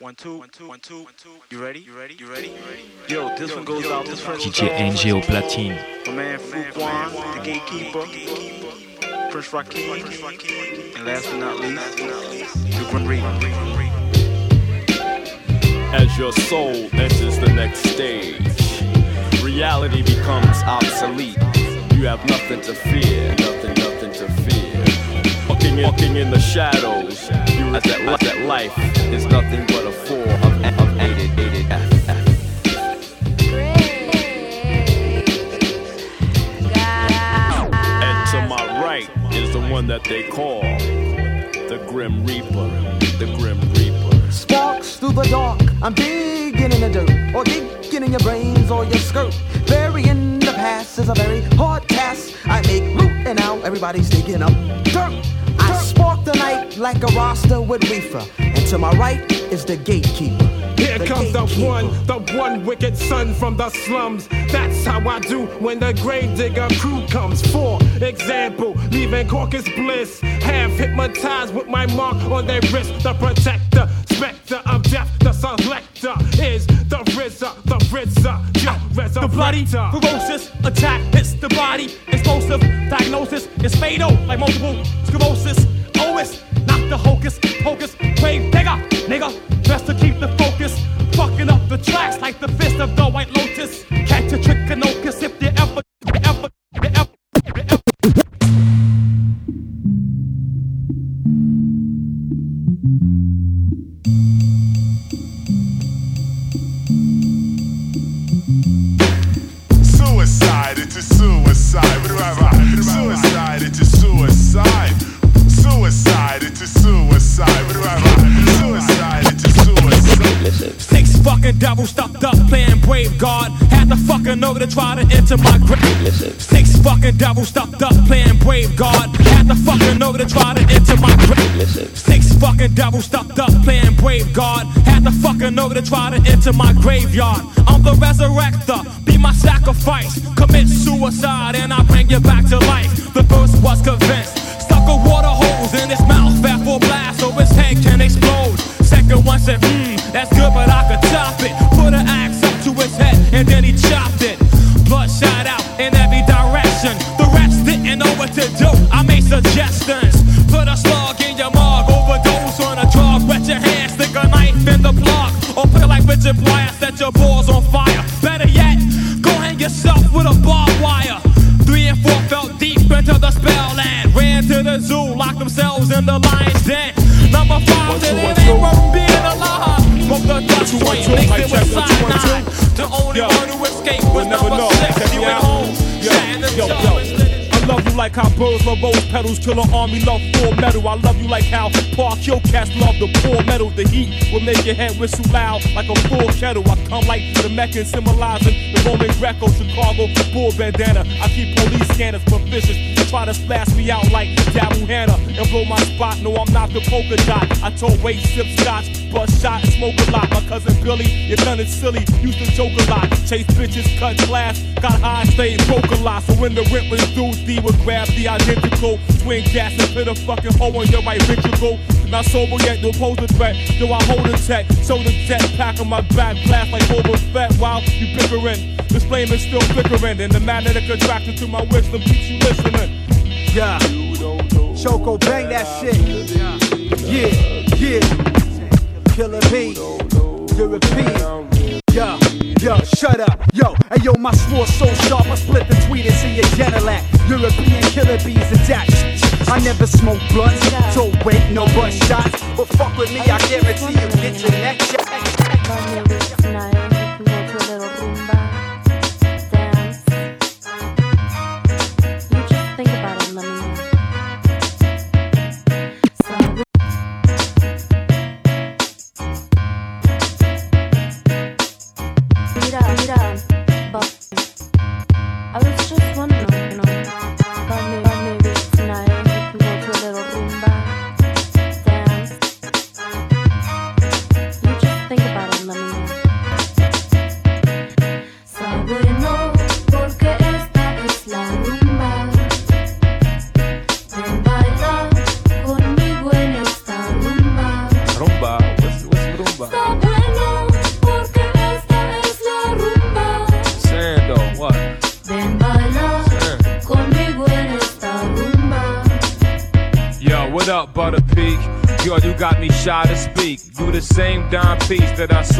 One, two, one, two, one, two, one, two. You ready? You ready? You ready? You ready? Yo, this one goes out to French. DJ NG au platine. My man Frukwan, the gatekeeper. Prince Rakeem. And last but not least, the Grim Reaper. As your soul enters the next stage, reality becomes obsolete. You have nothing to fear, nothing, nothing to fear. Walking in, walking in the shadows, you realize that, li- that life is nothing but a form of, of aided, aided F, F. And to my right is the one that they call the Grim Reaper, the Grim Reaper. Sparks through the dark. I'm digging in the dirt, or digging in your brains or your skirt. Burying the past is a very hard task. I make loot and now everybody's digging up dirt. I spark the night like a roster with reefer, and to my right is the gatekeeper. Here The comes the one, the one wicked son from the slums. That's how I do when the grave digger crew comes. For example, leaving Caucus Bliss, half hypnotized with my mark on their wrist. The protector, specter of death, the selector is the RZA, the RZA, yo, resurrector. Ah, the bloody, ferocious attack hits the body. Explosive diagnosis is fatal, like multiple sclerosis. Always knock the hocus pocus. Fucking devils stuffed up playing brave guard. Had the fucking know to try to enter my grave. Six fucking devils stuffed up playing brave guard. Had the fucking know to try to enter my graveyard. I'm the resurrector, be my sacrifice. Commit suicide and I bring you back to life. The first was convinced. Stuck a water hose in his mouth, fat full blast, so his head can explode. Second one said, hmm, that's good, but I could what to do. I made suggestions. Put a slug in your mug, overdose on a drug. Wet your hands, stick a knife in the plug. Or play like Richard Pryor, set your balls on fire. Better yet, go hang yourself with a barbed wire. Three and four fell deep into the spell and Ran to the zoo, locked themselves in the lion's den. Number five, said it ain't worth being alive. Smoke the one, flame, mixed it with one, two, one, two. cyanide. The only one who like how birds love rose petals, kill an army love full metal. I love you like how Park Hill cats love the poor metal. The heat will make your head whistle loud like a full kettle. I come like the Meccan symbolizing the Roman Greco, Chicago bull bandana. I keep police scanners vicious. Try to splash me out like Daryl Hannah and blow my spot. No, I'm not the polka dot. I told Wade sip scotch, bust shot smoke a lot. My cousin Billy, your done it silly. Used to joke a lot. Chase bitches, cut glass. Got high, stayed broke a lot. So when the rent was due, D would grab the identical. Swing gas and put a fucking hole in your right ventricle. Not sober yet, don't pose a threat. Yo, I hold a tech. Show the jet pack on my back, blast like Boba Fett while you bickering. This flame is still flickering, and the magnetic attraction to my wisdom keeps you listening. Yeah. Choco, bang that shit. Yeah, yeah. Killer B. European. Yo, yo, shut up. Yo, hey yo, my sword so sharp, I split the tweet and see your Genelac. European killer bees and that. I never smoke blunts, so wait, no butt shots. But fuck with me, I guarantee you get your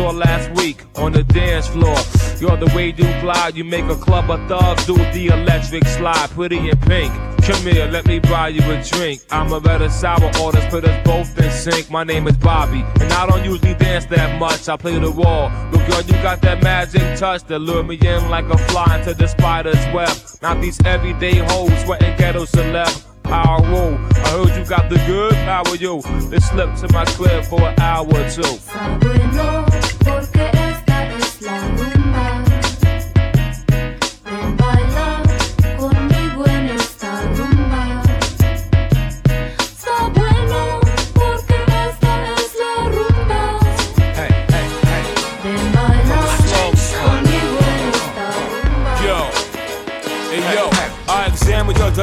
saw last week on the dance floor. You're the way you glide, you make a club of thugs do the electric slide, pretty in pink. Come here, let me buy you a drink. I'm a better sour orders, put us both in sync. My name is Bobby, and I don't usually dance that much. I play the wall. Girl, you got that magic touch that lure me in like a fly into the spider's web. Not these everyday hoes sweating ghetto celeb power rule. I heard you got the good power, yo. Let's slip to my crib for an hour or two.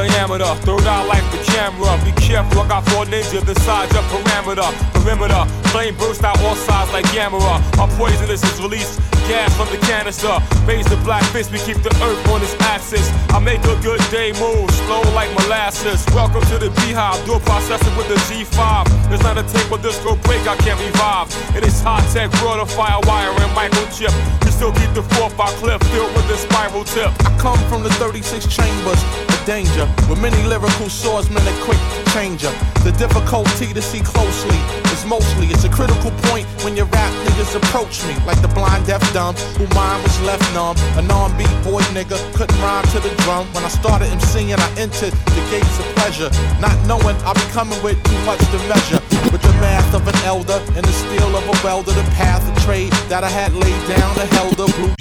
Diameter. Throw out like the camera. Careful, I got four ninjas inside your parameter. Perimeter, flame burst out all sides like Gamera. Our poisonous is released, gas from the canister. Raise the black fist, we keep the earth on its axis. I make a good day move, slow like molasses. Welcome to the beehive, dual processing with the G5. There's not a tape of this go break, I can't revive. It is high tech, broader fire wire and microchip. We still keep the 4-5 clip filled with the spiral tip. I come from the 36 chambers the danger. With many lyrical swordsmen and quick changer. The difficulty to see closely is mostly it's a critical point when your rap niggas approach me like the blind deaf dumb who mind was left numb. A non-beat boy nigga couldn't rhyme to the drum. When I started MCing, I entered the gates of pleasure, not knowing I'll be coming with too much to measure. With the math of an elder and the steel of a welder, the path of trade that I had laid down, the helder blue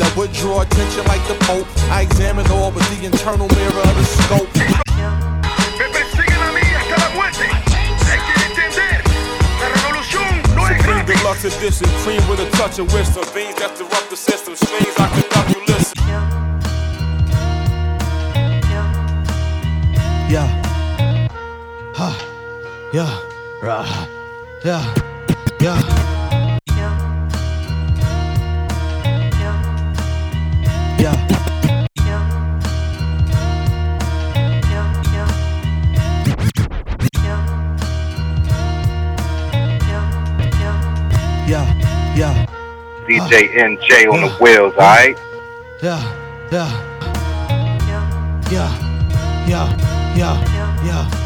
that would draw attention like the Pope. I examined all with the internal mirror of the scope. Supreme deluxe edition, cream with a touch of wisdom. Beans that disrupt the system, strings I conduct you listen. Yeah. Huh. Yeah. Rah. Yeah. Yeah. DJ NJ on the wheels, alright? Yeah, Yeah, yeah. Yeah, yeah, yeah, yeah.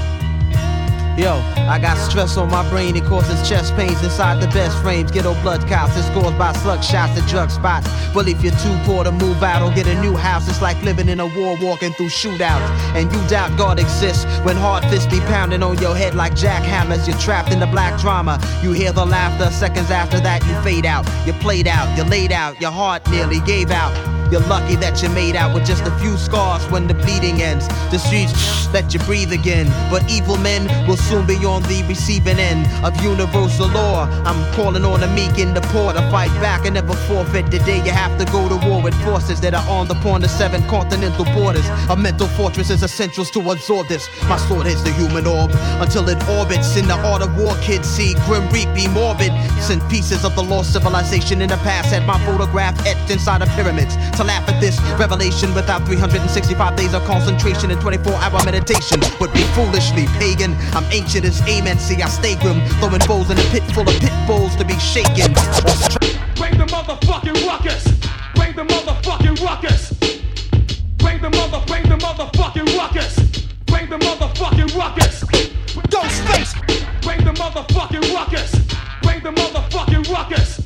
Yo, I got stress on my brain, it causes chest pains inside the best frames. Ghetto blood counts, it's caused by slug shots and drug spots. But if you're too poor to move out or get a new house, it's like living in a war walking through shootouts. And you doubt God exists when hard fists be pounding on your head like jackhammers. You're trapped in the black drama. You hear the laughter, seconds after that, you fade out. You're played out, you're laid out, your heart nearly gave out. You're lucky that you made out with just a few scars when the bleeding ends. The streets let you breathe again. But evil men will soon be on the receiving end of universal law. I'm calling on the meek and the poor to fight back and never forfeit. The day you have to go to war with forces that are on the point of seven continental borders. A mental fortress is essential to absorb this. My sword is the human orb until it orbits in the art of war. Kids see grim reap be morbid. Sent pieces of the lost civilization in the past had my photograph etched inside of pyramids to laugh at this revelation without 365 days of concentration and 24 hour meditation would be foolishly pagan. I'm ancient as amen. See, I stay grim, throwing bows in a pit full of pit bulls to be shaken. Bring the motherfucking ruckus. Bring the motherfucking ruckus. Bring the mother, bring the motherfucking ruckus. Bring the motherfucking ruckus. Ghost face. Bring the motherfucking ruckus. Bring the motherfucking ruckus.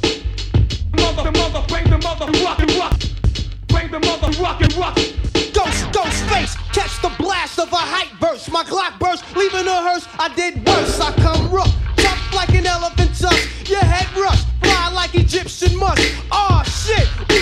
Mother, mother, bring the mother, ruckus, The mother rockin' rock. Ghost, ghost face, catch the blast of a hype burst. My Glock burst, leaving a hearse. I did worse. I come rough, jump like an elephant tusk. Your head rush, fly like Egyptian musk. Oh, shit, we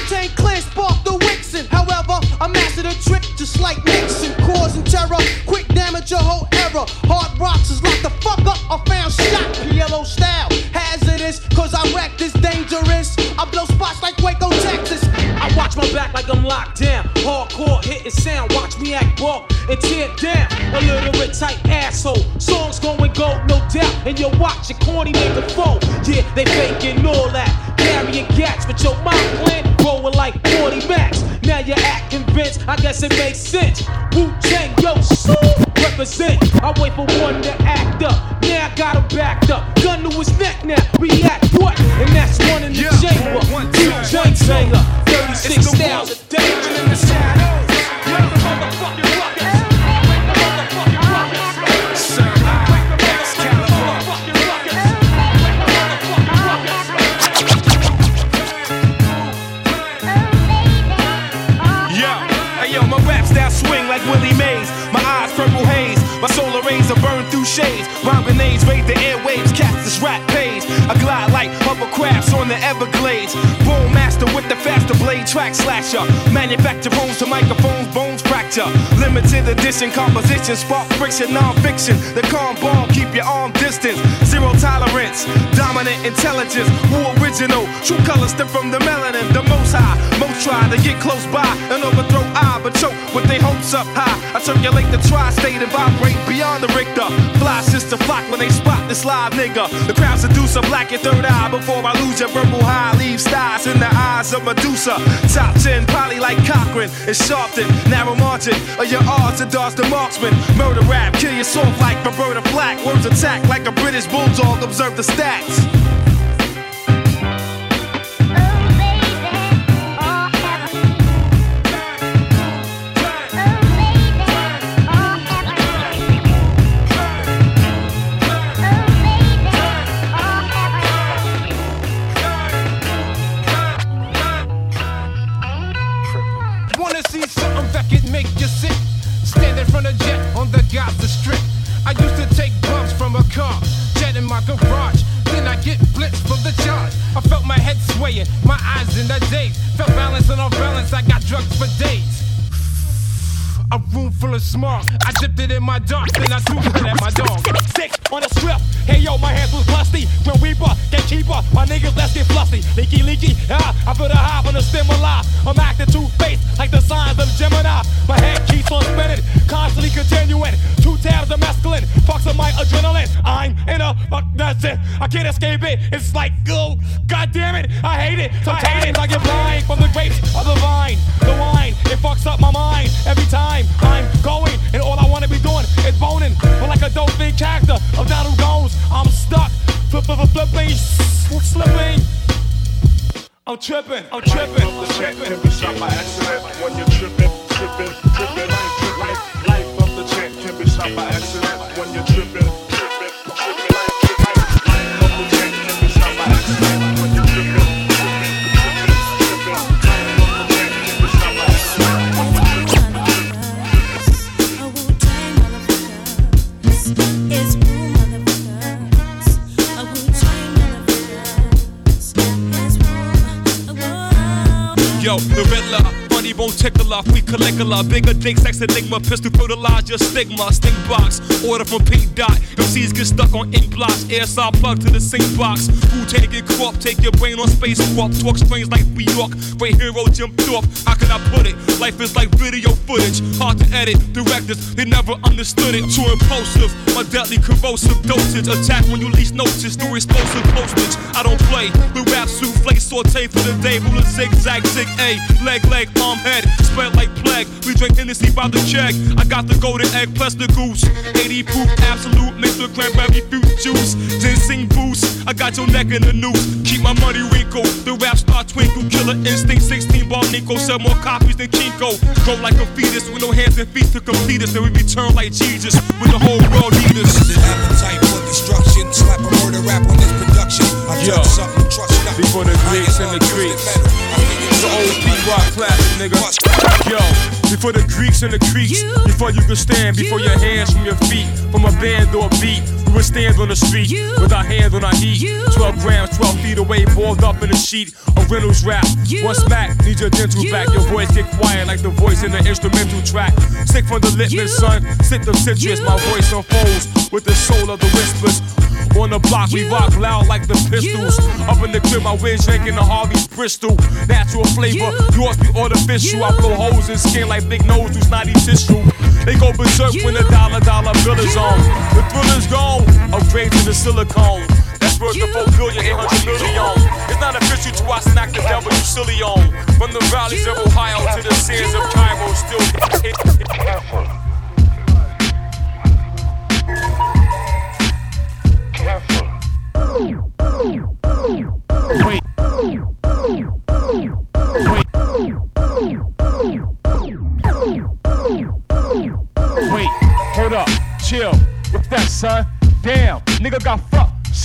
swing like Willie Mays. My eyes purple haze, my solar rays are burned through shades. Rhyme grenades raid the airwaves, cast this rap page. I glide like hovercrafts on the Everglades. Bone master with the faster blade, track slasher. Manufacture bones to microphones, bones fracture. Limited edition composition, spark friction, non-fiction. The calm bomb, keep your arm distance. Zero tolerance, dominant intelligence. Who original? True colors stem from the melanin, the most high. Most try to get close by and overthrow I, but choke with their hopes up high. I circulate the tri-state and vibrate beyond the Richter. Fly sister flock when they spot this live nigga. The crowd seduce a black your third eye before I lose your verbal high. Leave stars in the eyes of Medusa. Top 10, probably like Cochran and Sharpton. Narrow margin of your odds to dodge the marksman. Murder rap, kill you soft like Roberta Flack. Words attack like a British bulldog. Observe the stats. Room full of smog. I dipped it in my dark, then I threw it at my dog. Sick on the strip. Hey yo, my hands was musty. Grim Reaper, gatekeeper. My niggas, let's get fluffy. Leaky, leaky. Ah, I put a high on the stimuli. I'm acting two faced like the signs of Gemini. My head keeps on spinning, constantly continuing. Two tabs of mescaline, fucks of my adrenaline. I'm in a, uh, that's it. I can't escape it. It's like, oh, god damn it. I hate it. Sometimes I get blind from the grapes of the vine. Fucks up my mind every time I'm going. And all I wanna be doing is boning. But like a dolphin character of Donald Goines, I'm stuck. Flip, flip, flip, flipping, sl- slipping. I'm tripping, I'm tripping, I'm tripping. be shot by accident when you're tripping, tripping, tripping. Life, life life of the champ can be shot by accident when you're tripping, Yo, the tickler, free Caligula, bigger dick, sex enigma, pistol fertilize your stigma, stink box, order from Pink Dot. MCs get stuck on ink blocks, airsoft plug to the sink box. Who take it crop, take your brain on space swap, talk strange like New York, great hero Jim Thorpe. How can I put it? Life is like video footage, hard to edit. Directors, they never understood it. Too impulsive, my deadly corrosive dosage. Attack when you least notice, through explosive postage. I don't play, the rap souffle saute for the day, ruler zigzag, zig A, leg, leg, arm, head, spread like plague. We drink Hennessy by the check. I got the golden egg plus the goose. 80 proof, absolute, mixed with cranberry fruit juice. Ginseng boost, I got your neck in the noose. Keep my money wrinkle, the rap star twinkle. Killer instinct, 16 bar Nico. Sell more copies than Kinko. Grow like a fetus with no hands and feet to complete us. Then we return like Jesus when the whole world need us. appetite for destruction. Slap a murder rap on this production. I Yo, touch something, trust. Before the Greeks and the Greeks. The old Pete Rock classic, nigga. Yo, before the Greeks and the Creeks, before you could stand, before your hands from your feet, from a band or a beat, we would stand on the street with our hands on our heat. 12 grams, 12 feet away, balled up in a sheet. A Reynolds Wrap. One smack, need your dental back. Your voice get quiet like the voice in the instrumental track. Sick from the litmus, son. Sick of citrus. My voice unfolds with the soul of the whispers. On the block, we rock loud like the pistols. Up in the crib, my wig drinking the Harvey's Bristol. Natural flavor, you, yours be artificial. I blow holes in skin like big nose through snotty tissue. They go berserk when the dollar dollar bill is on. The thrill is gone, upgrade to the silicone. That's worth the 4 billion, 800 million. It's not official till I snack the devil you silly on. From the valleys of Ohio to the sands of Cairo, still. Wait.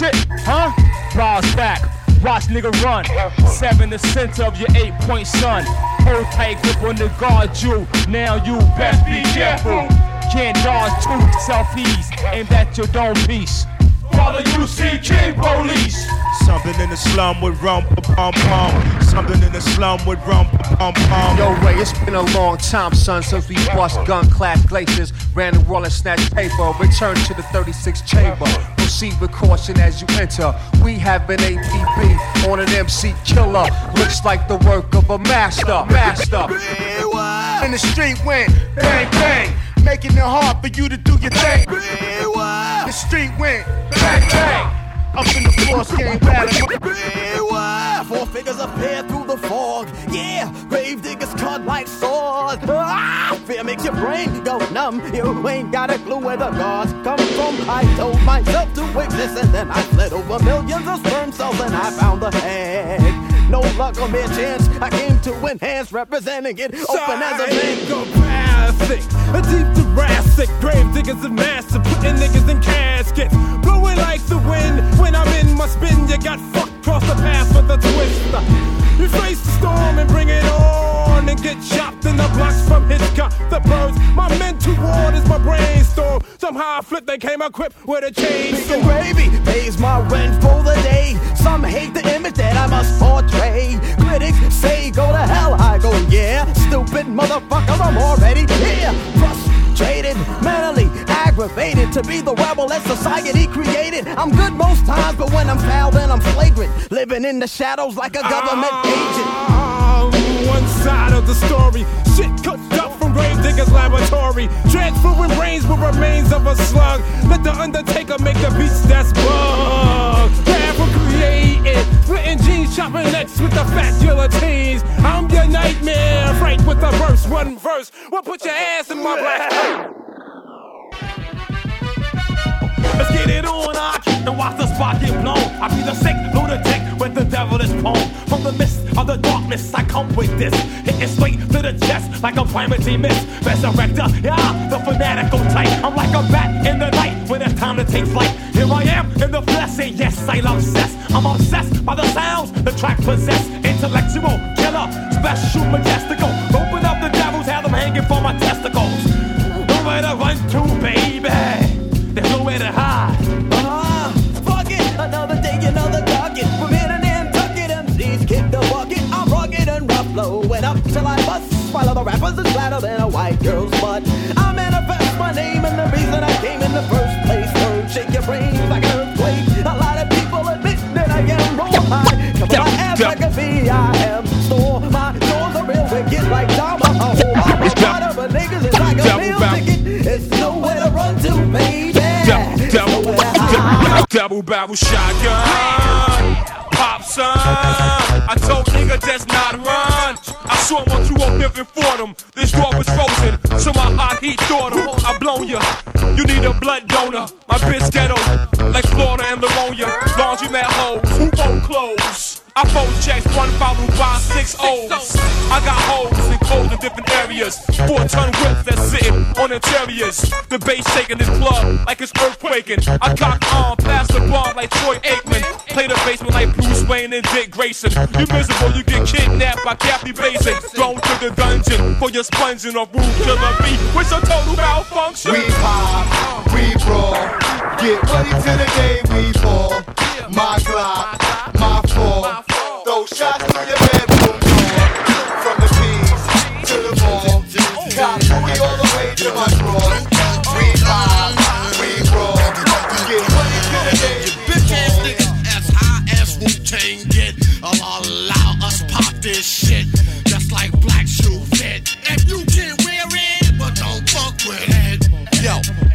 Shit, huh? Bras back. Watch nigga run. Seven the center of your eight point sun. Hold tight grip on the guard you. Now you best be careful. Can't dodge two selfies. Aim at your dome piece. Father UCK police. Something in the slum with rum pum pum. Something in the slum with rum pum pum. Yo, Ray, it's been a long time, son, since we bust gun clad glaciers, ran the wall and snatched paper. Return to the 36 chamber. Proceed with caution as you enter. We have an APB on an MC killer. Looks like the work of a master. Master. In the street went bang bang. Making it hard for you to do your thing. The street went bang bang. Up in the force game battle. Beware, four figures appear through the fog. Yeah, grave diggers cut like swords. Ah, fear makes your brain go numb. You ain't got a clue where the gods come from. I told myself to exist, and then I fled over millions of sperm cells, and I found the head. No luck or mere chance. I came to enhance, representing it open as a man. Psychopathic, a deep thoracic, grave diggers and master, putting niggas in caskets, blowing like the wind. When I'm in my spin, you got fucked cross the path with a twist. You face the storm and bring it on, and get chopped in the blocks from Hitchcock. The birds, my mental ward is my brainstorm. Somehow I flip, they came equipped with a chainsaw. gravy pays my rent for the day. Some hate the image that I must portray. Critics say go to hell, I go yeah. Stupid motherfucker, to be the rebel that society created. I'm good most times, but when I'm foul, then I'm flagrant. Living in the shadows like a government agent. Ah, one side of the story. Shit cooked up from grave diggers laboratory. Transferring brains with remains of a slug. Let the undertaker make the beats that's bug. Never created. Splitting jeans, chopping necks with the fat guillotines. I'm your nightmare. Right with the verse, one verse. Well, put your ass in my black get it on, I and watch the spot get blown. I be the sick lunatic with the devilish poem. From the mist of the darkness, I come with this. Hitting straight to the chest like a primacy miss. Resurrector, yeah, the fanatical type. I'm like a bat in the night when it's time to take flight. Here I am in the flesh, and yes, I'm obsessed. I'm obsessed by the sounds the track possess. Intellectual, killer, special, majestical. Double, double shotgun. Pop son. I told nigga that's not run. I saw one through a pimp for them. This door was frozen, so my hot heat thought him. I blown ya. You need a blood donor. My bitch ghetto, like Florida I fold checks, one followed by six O's. I got holes and codes in different areas. Four ton whips that's sitting on interiors. The bass shaking this club like it's earthquaking. I cock on past the bomb like Troy Aikman. Play the basement like Bruce Wayne and Dick Grayson. You miserable, you get kidnapped by Kathy Basin. Thrown to the dungeon for your sponging on Rue Killer beat. What's a total malfunction? We pop, we brawl. Get ready till the day we fall. My Glock, my fall. Throw shots through your bedroom door. From the keys to the ball. Cop we all the way to my drawers. We pop, we brawl. Get ready till the day we Bitch ass niggas as high as Wu Tang get. Allow us pop this shit.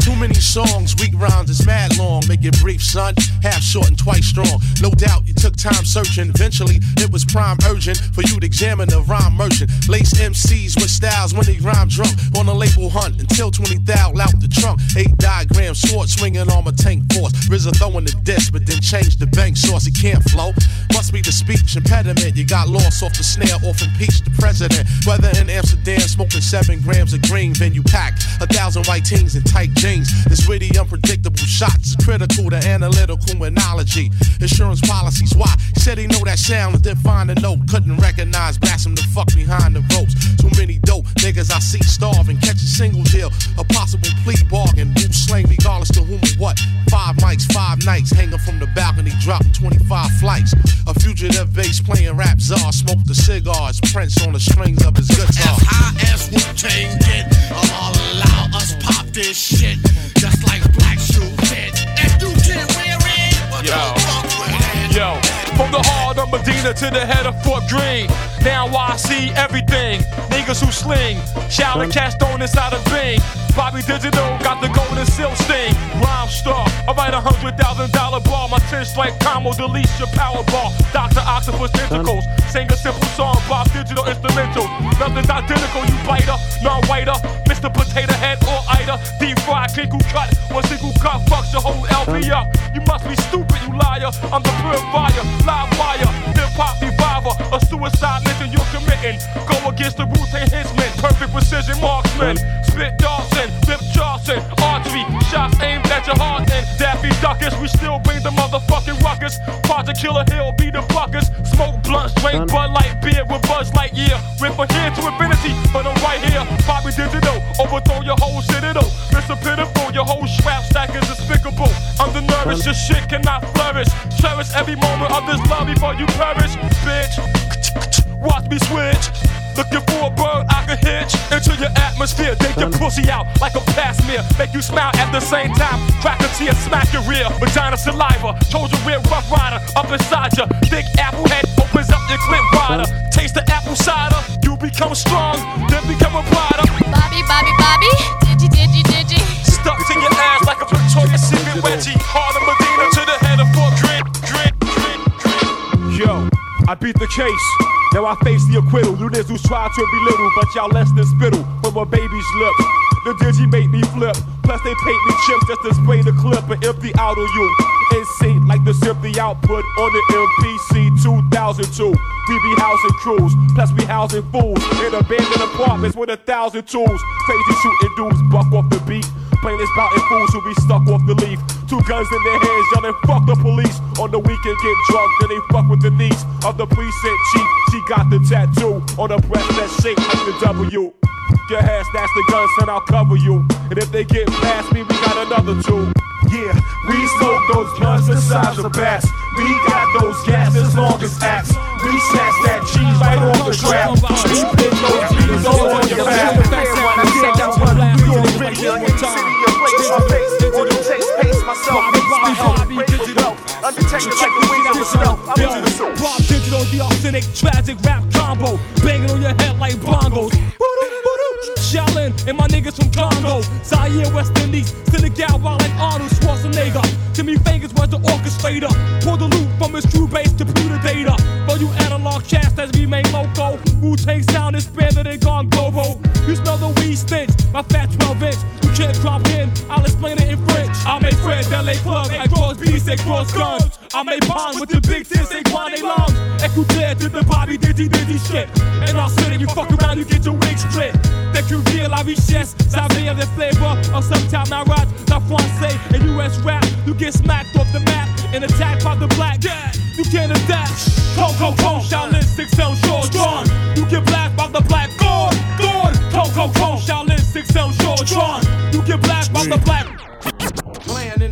Too many songs, weak rhymes is mad long. Make it brief, son. Half short and twice strong. No doubt you took time searching. Eventually, it was prime urgent for you to examine the rhyme merchant. Lace MCs with styles when they rhyme drunk. On a label hunt until 20 thou out the trunk. Eight diagram sword swinging on my tank force. RZA throwing the disc, but then change the bank source. It can't flow. Must be the speech impediment. You got lost off the snare, off impeach the president. Whether in Amsterdam, smoking seven grams of green, then you pack a thousand white teens in tight jeans. This witty, unpredictable shots critical to analytical analogy. Insurance policies, why? Said he know that sound then find a note. Couldn't recognize, blast him the fuck behind the ropes. Too many dope niggas I see starving. Catch a single deal, a possible plea bargain. Who slang regardless to whom or what. Five mics, five nights, hanging from the balcony, dropping 25 flights. A fugitive bass playing rap czar, smoke the cigars, Prince on the strings of his guitar. As high as Wu Tang get, I'll allow us pop this shit just like Black Shoe did. If you can wear it, but Yo. don't fuck with it. Yo, from the heart of Medina to the head of Fort Greene. Now I see everything. Niggas who sling. Shouting cash thrown inside a bing. Bobby Digital got the golden silk sting. Rhyme star. I write a hundred thousand dollar bar. My ten strike combo deletes your power bar. Dr. Octopus tentacles. Sing a simple song. Bob Digital instrumental. Nothing's identical, you biter. Non-whiter. Mr. Potato Head or Ida. Deep fried, crinkle cut. One single cut fucks your whole LP up. You must be stupid, you liar. I'm the purifier. Live wire. Hip hop reviver. A suicide mission you're committing. Go against the Wu-Tang Hinsman. Perfect precision marksman. Spit Dawson. Rip Charleston. Archery. Shots aimed at your heart and Daffy Duckers. We still bring the motherfucking ruckus. Project Killer Hill be the buckers. Smoke blunts, drink Bud Light beer with Buzz Lightyear. Rip from here to infinity, but I'm right here. Bobby Digital, overthrow your whole citadel. Mr. Pitiful, your whole strap stack is despicable. I'm the nervous, your shit cannot flourish. Cherish every moment of this love before you perish, bitch. Watch me switch. Looking for a bird I can hitch into your atmosphere. Take your pussy out like a pass smear. Make you smile at the same time. Crack a tear, smack your rear. Vagina saliva. Told you we're rough rider. Up inside ya. Thick apple head opens up your clip wider. Taste the apple cider. You become strong, then become a rider. Bobby, Bobby, Bobby, digi, digi, digi. Stuck to your ass like a Victoria's Secret wedgie. Harlem beat the case. Now I face the acquittal. You niggas who try to belittle, but y'all less than spittle from a baby's lip. The digi make me flip. Plus they paint me chips just to spray the clip and empty out on you. Insane like the simply output on the MPC 2002. We be housing crews, plus we housing fools in abandoned apartments with a thousand tools. Crazy shooting dudes buck off the beat. Plainest spouting fools who be stuck off the leaf. Two guns in their hands, yelling fuck the police. On the weekend get drunk, then they fuck with the niece of the precinct chief. She got the tattoo on her breast that shaped like the W. Your hair snatch the guns and I'll cover you. And if they get past me, we got another two. Yeah, we smoke those blunts the size of bats. We got those gas as long as axe. We snatch that cheese right off the trap. Put those beats all on your back.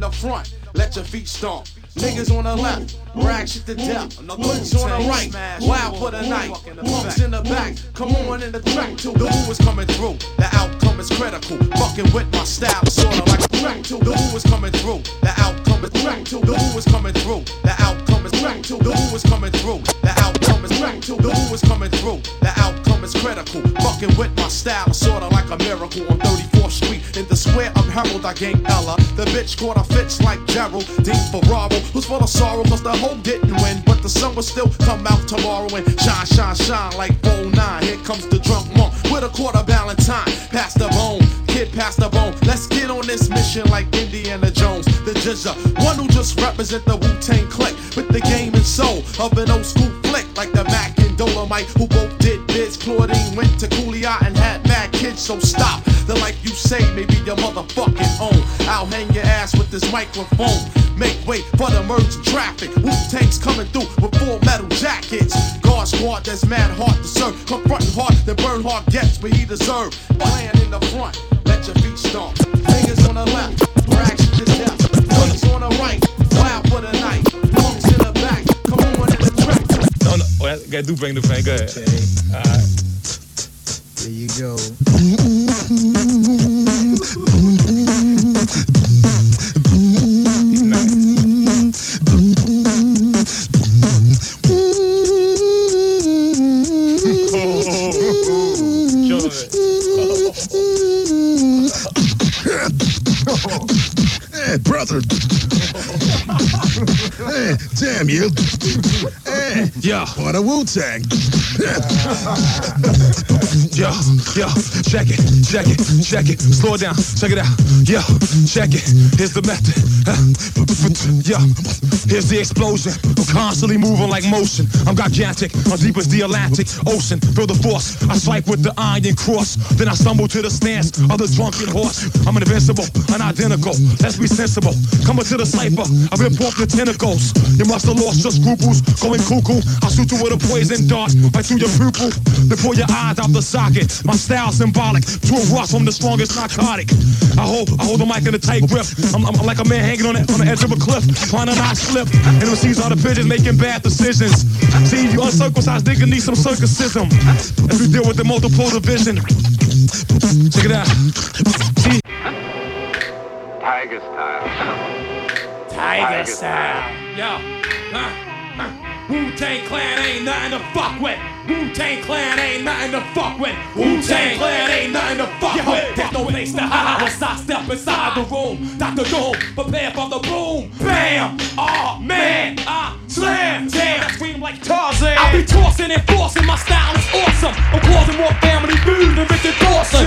The front, let your feet stomp. Niggas on the left, rag shit to death. Boots on the right, wild for the night. Punks in the back, come on in the track too. The who is coming through, the outcome is critical. Fucking with my style, sorta like a track too. The who is coming through, the outcome is track too. The who is coming through, the outcome is track too. The who is coming through, the outcome is track too. The who is coming through, the outcome is critical. Fucking with my style sorta like a miracle on 34th Street. In the square of Herald, I gang Ella. The bitch caught a fits like Gerald. Dean Ferraro, who's full of sorrow, cause the hoe didn't win. But the sun will still come out tomorrow and shine, shine, shine like 09. Here comes the drunk monk with a quarter valentine. Past the bone, kid, pass the bone. Let's get on this mission like Indiana Jones. The Jizza, one who just represent the Wu Tang clique with the game and soul of an old school flick like the Mac and Dolomite, who both did bids. Claudine went to Cooley and had mad kids, so stop. The life you say may be your motherfucking own. I'll hang your ass with this microphone. Make way for the merge traffic. Wu Tang's coming through with full metal jackets. Guard squad that's mad hard to serve. Confronting hard, then burn hard gets what he deserve. Playing in the front, let your feet stomp. Fingers on the left, rags to death. Guns on the right, wild for the night. Punks in the back, come on in the track. No, no. Oh, ja, du brengt de Frank. Go ahead. Alright. There you go. You. Hey, yeah. What a Wu Tang. Yo, yo, check it, check it, check it. Slow it down, check it out. Yo, check it. Here's the method. Yo, here's the explosion. I'm constantly moving like motion. I'm gigantic, I'm deep as the Atlantic Ocean. Feel the force. I swipe with the iron cross. Then I stumble to the stance of the drunken horse. I'm invincible, unidentical. Let's be sensible. Coming to the cipher, I've been off the tentacles. You must have lost your scruples. Going cuckoo. I'll shoot you with a poison dart right through your pupil. Then pull your eyes out the socket. My style symbolic to a rush from the strongest narcotic. I hold, I hold the mic in a tight grip. I'm, I'm like a man hanging on the, on the edge of a cliff, trying to not slip. And MCs are the pigeons making bad decisions. See, you uncircumcised nigga need some circumcision. As we deal with the multiple division. Check it out. See, Tiger style. Tiger style. Yo, huh, huh. Wu Tang Clan ain't nothing to fuck with. Wu Tang Clan ain't nothing to fuck with. Wu Tang Clan ain't nothing to fuck Yo, with. There's no place to hide once I step inside the room. Dr. Doom, prepare for the boom. Bam! Oh man, I slam. Damn, I scream like Tarzan. I be tossing and forcing. My style is awesome. I'm causing more family food than Richard Dawson.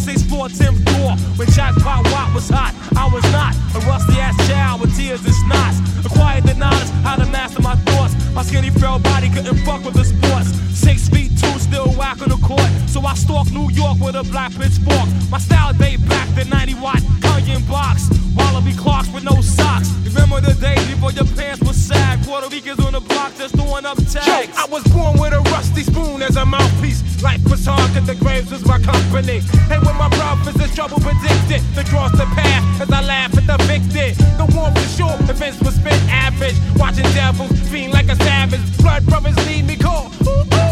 55 0 and 64 Tim Thor. When Jackpot Watt was hot, I was not a rusty ass child with tears and snots. Acquired the knowledge how to master my thoughts. My skinny frail body couldn't fuck with the sports. Six feet two, still whack on the court. So I stalked New York with a black pitchfork. My style date back to 90 watt Cunyon box. Wallaby clocks with no socks. Remember the days before your pants were sag. Puerto Ricans on the block just throwing up tags. Yo, I was born with a rusty spoon as a mouthpiece. Life was hard, cause the graves was my company. Hey, when my brothers is trouble predicted, the cross the path as I laugh at the victim. The one was short, the fence was spent average. Watching devils fiend like a savage. Blood brothers need me call.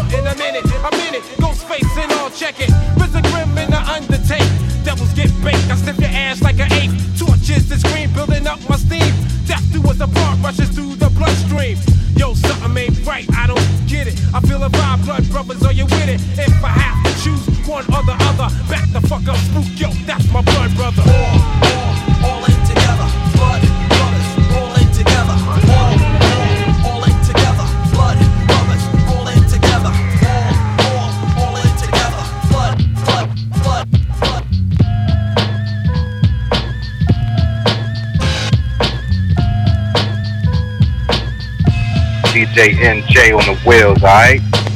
In a minute, a minute, ghost face and all check it. Risen grim in the undertake. Devils get baked, I sniff your ass like an Torches and scream, building up my steam. Death do us apart, rushes through the bloodstream. Yo, something ain't right, I don't get it. I feel a vibe, blood brothers, are you with it? If I have to choose one or the other, back the fuck up, spook, yo, that's my blood brother. All, DJ NJ on the wheels, alright?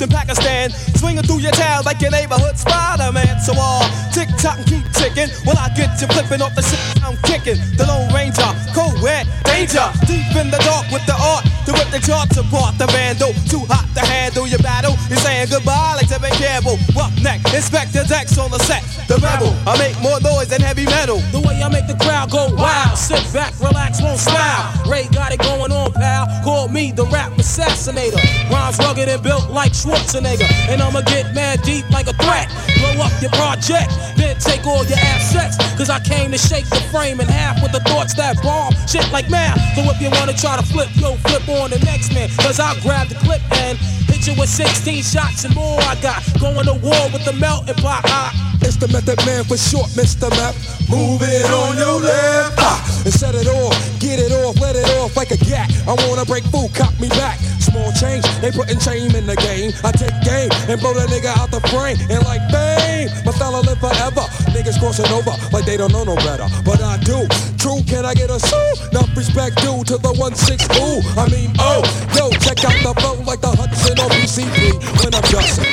In Pakistan, swinging through your town like your neighborhood Spider-Man. So all tick tock and keep ticking, when I get you flipping off the shit I'm kicking. The Lone Ranger, cold red, danger, deep in the dark with the art to rip the charts apart. The vandal, too hot to handle your battle. You're saying goodbye like Tevin Campbell. Rough neck, Inspector Dex on the set. The rebel, I make more noise than heavy metal. The way I make the crowd go wild. Sit back, relax, won't smile. Ray got it going on, pal. Call me the rap assassinator. Rhymes rugged and built like Schwarzenegger. And I'ma get mad deep like a threat. Blow up your project, then take all your assets. Cause I came to shake the frame in half with the thoughts that bomb. Shit like math. So if you wanna try to flip, yo, flip on the next man. Cause I'll grab the clip and hit you with 16 shots and more. I got going to war with the melting pot. I, It's the method man for short, Mr. Map. Move it on your left. Ah, and set it off, get it off, let it off like a gat. I wanna break food, cop me back. Small change, they putting shame in the game. I take game and blow the nigga out the frame. And like fame, my fella live forever. Niggas crossing over like they don't know no better. But I do. True, can I get a sue? Enough respect due to the 1-6 ooh. I mean, oh, yo, check out the flow like the When I'm.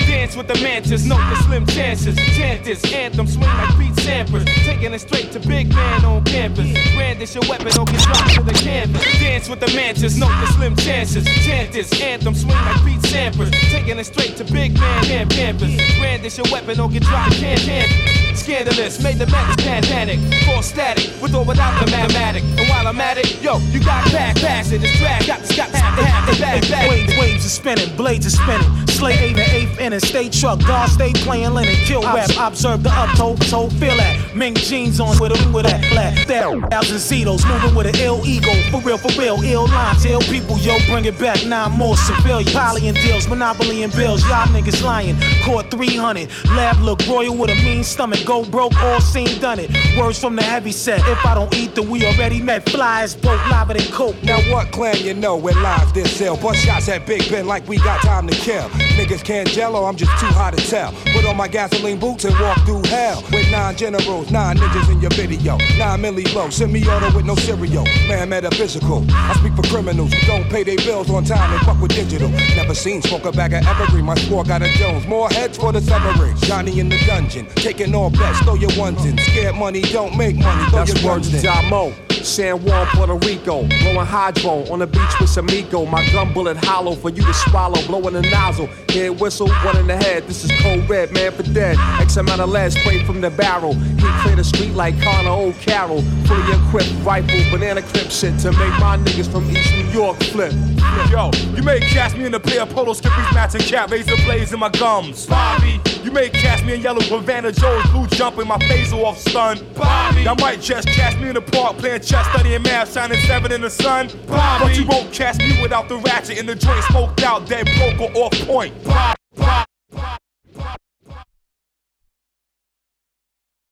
Dance with the mantis, note the slim chances. Chant this anthem, swing like Pete Sampras. Taking it straight to big man on campus. Brandish your weapon don't get dropped to the canvas. Dance with the mantis, note the slim chances. Chant this anthem, swing like Pete Sampras. Taking it straight to big man on campus. Brandish your weapon don't get dropped to the canvas. Scandalous, made the madness pan panic. Full static, with or without the mathematic. And while I'm at it, yo, you got back, pass it. It's drag, got this, got this, have to have the bag, bag. Waves, waves are spinning, blades are spinning. Slay eight and eighth inning, stay truck, guard stay playing linen. Kill rap, observe the up, toe toe, feel that. Mink jeans on with a with that flat. That thousand Zetos, moving with an ill ego. For real, for real, ill lines, ill people, yo, bring it back. Nine more civilian. Poly and deals, monopoly and bills. Y'all niggas lying. Court 300. Lab look royal with a mean stomach. Go broke, all seen done it. Words from the heavy set. If I don't eat, then we already met. Flies broke, lava than coke. Now what clan you know where lives this sell? Bust shots at Big Ben like we got time to kill. Niggas can't jello, I'm just too hot to tell. Put on my gasoline boots and walk through hell. With nine generals, nine niggas in your video. Nine milli low, semi-auto with no cereal. Man, metaphysical. I speak for criminals who don't pay their bills on time and fuck with digital. Never seen smoke a bag of evergreen. My score got a Jones. More heads for the severage. Johnny in the dungeon, taking all bets. Throw your ones in. Scared money don't make money. Throw That's your words ones in. Damo. San Juan, Puerto Rico. Blowing hydro on the beach with some ego. My gun bullet hollow for you to swallow. Blowing the nozzle. Head whistle, one in the head. This is cold red, man for dead. X amount of lead sprayed from the barrel. He clear the street like Connor O'Carroll. Fully equipped rifle, banana clip shit to make my niggas from East New York flip. Yo, you may catch me in a pair of polo skippies, matching cap, razor blades in my gums. Bobby, you may catch me in yellow Havana Joe's blue jumping, my phaser off stun. Bobby, y'all might just catch me in the park playing chest, studying math, shining seven in the sun. Probably. But you won't catch me without the ratchet in the joint, smoked out, dead broke or off point.